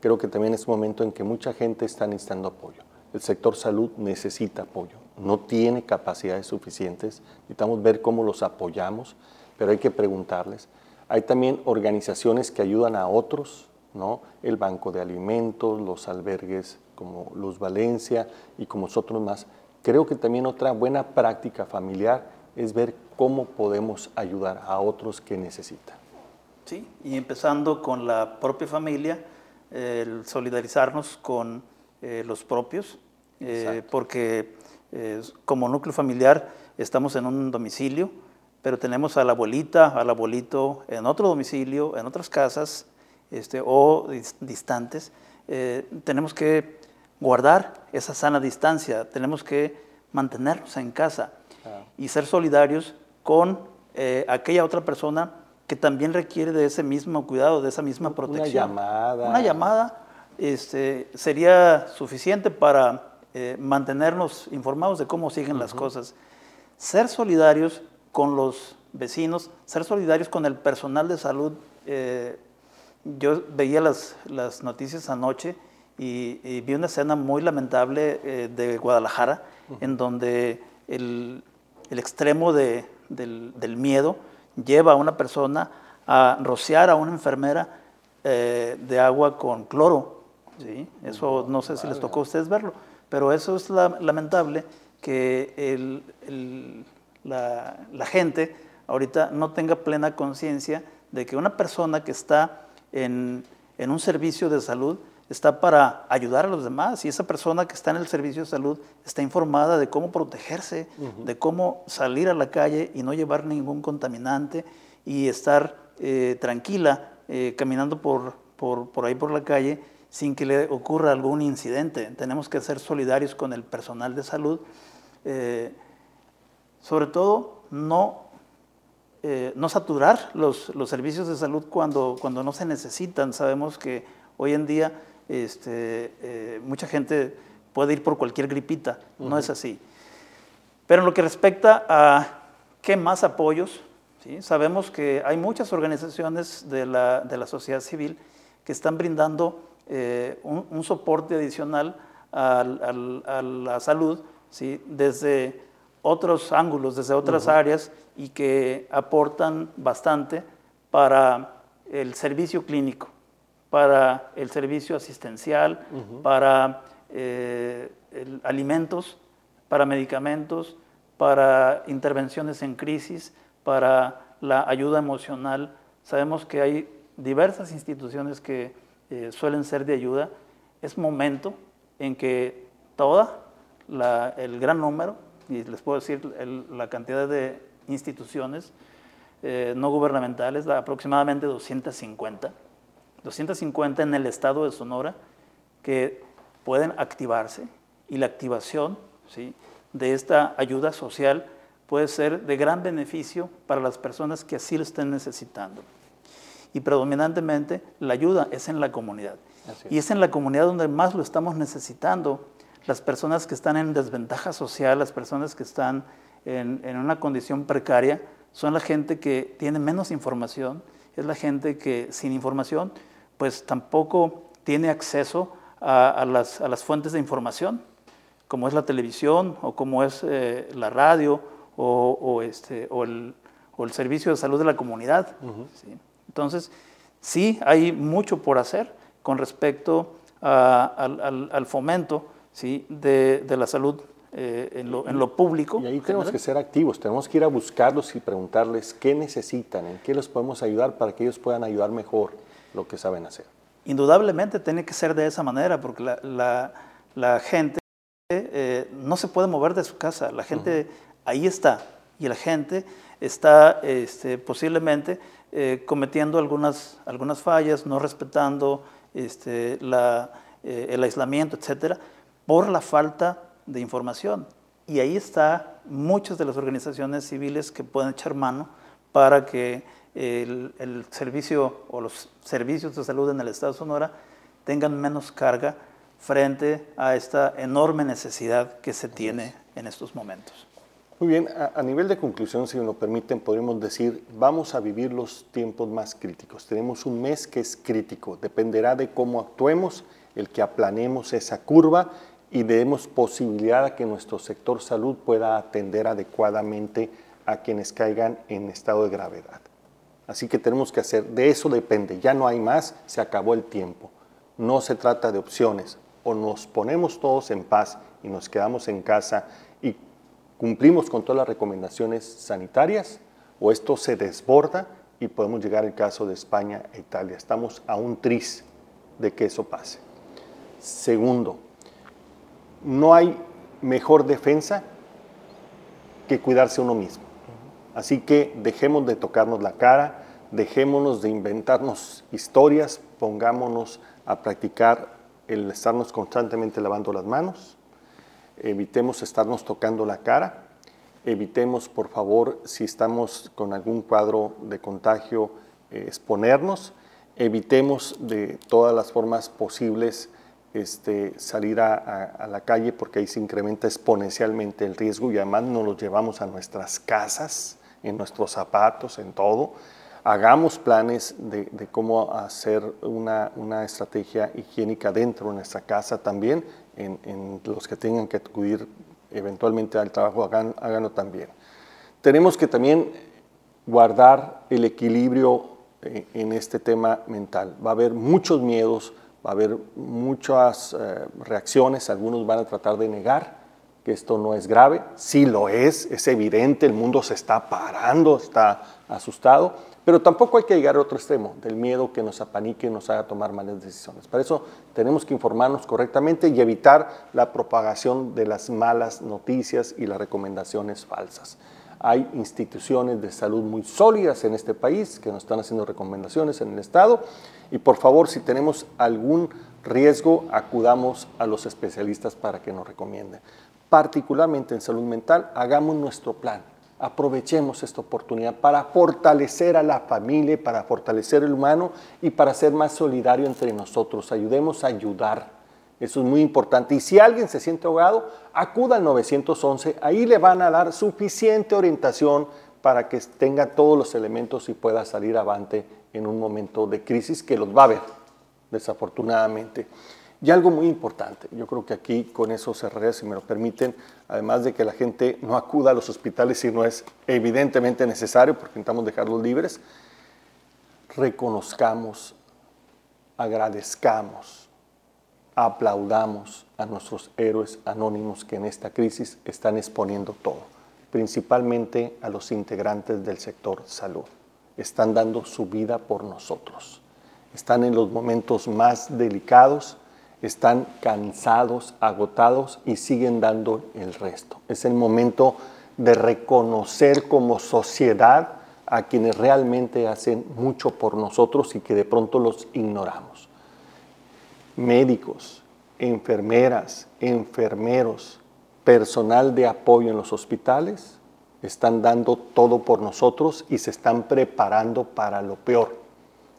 Creo que también es momento en que mucha gente está necesitando apoyo. El sector salud necesita apoyo, no tiene capacidades suficientes, necesitamos ver cómo los apoyamos, pero hay que preguntarles. Hay también organizaciones que ayudan a otros, ¿no? El Banco de Alimentos, los albergues como Luz Valencia y como otros más. Creo que también otra buena práctica familiar es ver cómo podemos ayudar a otros que necesitan. Sí, y empezando con la propia familia, el solidarizarnos con eh, los propios, eh, porque eh, como núcleo familiar estamos en un domicilio, pero tenemos a la abuelita, al abuelito en otro domicilio, en otras casas este, o distantes. tenemos que guardar esa sana distancia, tenemos que mantenernos en casa y ser solidarios con eh, aquella otra persona que también requiere de ese mismo cuidado, de esa misma protección. Una llamada. Una llamada este, sería suficiente para eh, mantenernos informados de cómo siguen las cosas. Ser solidarios con los vecinos, ser solidarios con el personal de salud. Eh, yo veía las, las noticias anoche y, vi una escena muy lamentable de Guadalajara, en donde el, el extremo de, del, miedo lleva a una persona a rociar a una enfermera eh, de agua con cloro. ¿sí? Eso no sé si les tocó a ustedes verlo, pero eso es lamentable que la, la, gente ahorita no tenga plena conciencia de que una persona que está en, en un servicio de salud está para ayudar a los demás y esa persona que está en el servicio de salud está informada de cómo protegerse, de cómo salir a la calle y no llevar ningún contaminante y estar eh, tranquila eh, caminando por, por, ahí por la calle sin que le ocurra algún incidente. Tenemos que ser solidarios con el personal de salud. Eh, sobre todo, no, no saturar los, los, servicios de salud cuando, cuando no se necesitan. Sabemos que hoy en día este, eh, mucha gente puede ir por cualquier gripita, no es así. Pero en lo que respecta a qué más apoyos, ¿sí? sabemos que hay muchas organizaciones de la, de la sociedad civil que están brindando eh, un, soporte adicional a la salud ¿sí? desde otros ángulos, desde otras áreas y que aportan bastante para el servicio clínico para el servicio asistencial, para eh, alimentos, para medicamentos, para intervenciones en crisis, para la ayuda emocional. Sabemos que hay diversas instituciones que eh, suelen ser de ayuda. Es momento en que toda el gran número, y les puedo decir la cantidad de instituciones eh, no gubernamentales, aproximadamente 250, 250 en el estado de Sonora que pueden activarse y la activación ¿sí? de esta ayuda social puede ser de gran beneficio para las personas que así lo estén necesitando. Y predominantemente la ayuda es en la comunidad. Y es en la comunidad donde más lo estamos necesitando. Las personas que están en desventaja social, las personas que están en, en una condición precaria, son la gente que tiene menos información, es la gente que sin información pues tampoco tiene acceso a, las, fuentes de información, como es la televisión o como es eh, la radio o, este, o, el, servicio de salud de la comunidad. Entonces, sí hay mucho por hacer con respecto al, fomento ¿sí? de, la salud eh, en, lo, público. Y ahí tenemos que ser activos, tenemos que ir a buscarlos y preguntarles qué necesitan, en qué los podemos ayudar para que ellos puedan ayudar mejor lo que saben hacer. Indudablemente tiene que ser de esa manera, porque la, gente eh, no se puede mover de su casa, la gente ahí está, y la gente está este, posiblemente eh, cometiendo algunas, algunas fallas, no respetando este, eh, el aislamiento, etcétera, por la falta de información. Y ahí está muchas de las organizaciones civiles que pueden echar mano para que el, servicio o los servicios de salud en el Estado de Sonora tengan menos carga frente a esta enorme necesidad que se tiene en estos momentos. Muy bien, a, nivel de conclusión, si me lo permiten, podemos decir, vamos a vivir los tiempos más críticos. Tenemos un mes que es crítico, dependerá de cómo actuemos, el que aplanemos esa curva y demos posibilidad a que nuestro sector salud pueda atender adecuadamente a quienes caigan en estado de gravedad. Así que tenemos que hacer, de eso depende, ya no hay más, se acabó el tiempo. No se trata de opciones, o nos ponemos todos en paz y nos quedamos en casa y cumplimos con todas las recomendaciones sanitarias, o esto se desborda y podemos llegar al caso de España e Italia. Estamos a un tris de que eso pase. Segundo, no hay mejor defensa que cuidarse uno mismo. Así que dejemos de tocarnos la cara, dejémonos de inventarnos historias, pongámonos a practicar el estarnos constantemente lavando las manos, evitemos estarnos tocando la cara, evitemos por favor si estamos con algún cuadro de contagio eh, exponernos, evitemos de todas las formas posibles este, salir a, la calle porque ahí se incrementa exponencialmente el riesgo y además nos lo llevamos a nuestras casas, en nuestros zapatos, en todo. Hagamos planes de, cómo hacer una, estrategia higiénica dentro de nuestra casa también, en, los que tengan que acudir eventualmente al trabajo, hagan, háganlo también. Tenemos que también guardar el equilibrio eh, en este tema mental. Va a haber muchos miedos, va a haber muchas eh, reacciones, algunos van a tratar de negar que esto no es grave, sí lo es, es evidente, el mundo se está parando, está asustado, pero tampoco hay que llegar al otro extremo, del miedo que nos apanique y nos haga tomar malas decisiones. Para eso tenemos que informarnos correctamente y evitar la propagación de las malas noticias y las recomendaciones falsas. Hay instituciones de salud muy sólidas en este país que nos están haciendo recomendaciones en el Estado y por favor, si tenemos algún riesgo, acudamos a los especialistas para que nos recomienden. Particularmente en salud mental, hagamos nuestro plan. Aprovechemos esta oportunidad para fortalecer a la familia, para fortalecer el humano y para ser más solidario entre nosotros. Ayudemos a ayudar. Eso es muy importante. Y si alguien se siente ahogado, acuda al 911. Ahí le van a dar suficiente orientación para que tenga todos los elementos y pueda salir avante en un momento de crisis que los va a haber, desafortunadamente. Y algo muy importante, yo creo que aquí con eso cerraré, si me lo permiten, además de que la gente no acuda a los hospitales si no es evidentemente necesario, porque intentamos dejarlos libres, reconozcamos, agradezcamos, aplaudamos a nuestros héroes anónimos que en esta crisis están exponiendo todo, principalmente a los integrantes del sector salud están dando su vida por nosotros. Están en los momentos más delicados, están cansados, agotados y siguen dando el resto. Es el momento de reconocer como sociedad a quienes realmente hacen mucho por nosotros y que de pronto los ignoramos. Médicos, enfermeras, enfermeros, personal de apoyo en los hospitales, están dando todo por nosotros y se están preparando para lo peor.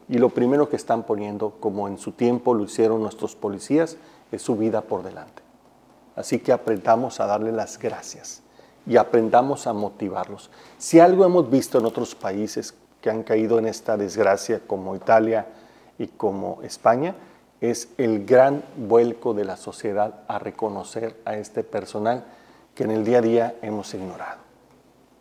Y lo primero que están poniendo, como en su tiempo lo hicieron nuestros policías, es su vida por delante. Así que aprendamos a darle las gracias y aprendamos a motivarlos. Si algo hemos visto en otros países que han caído en esta desgracia, como Italia y como España, es el gran vuelco de la sociedad a reconocer a este personal que en el día a día hemos ignorado.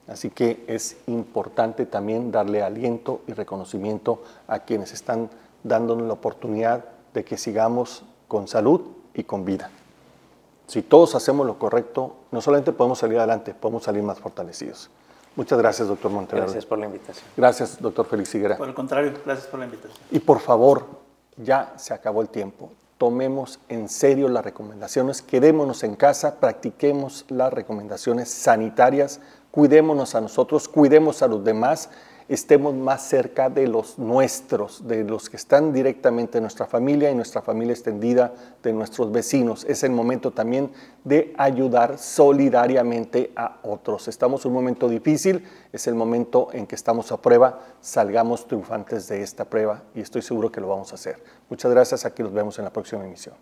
Así que es importante también darle aliento y reconocimiento a quienes están dándonos la oportunidad de que sigamos con salud y con vida. Si todos hacemos lo correcto, no solamente podemos salir adelante, podemos salir más fortalecidos. Muchas gracias, doctor Monteverde. Gracias por la invitación. Gracias, doctor Félix Higuera. Por el contrario, gracias por la invitación. Y por favor, ya se acabó el tiempo. Tomemos en serio las recomendaciones, quedémonos en casa, practiquemos las recomendaciones sanitarias cuidémonos a nosotros, cuidemos a los demás. estemos más cerca de los nuestros, de los que están directamente en nuestra familia y nuestra familia extendida, de nuestros vecinos. Es el momento también de ayudar solidariamente a otros. Estamos en un momento difícil, es el momento en que estamos a prueba, salgamos triunfantes de esta prueba y estoy seguro que lo vamos a hacer. Muchas gracias, aquí nos vemos en la próxima emisión.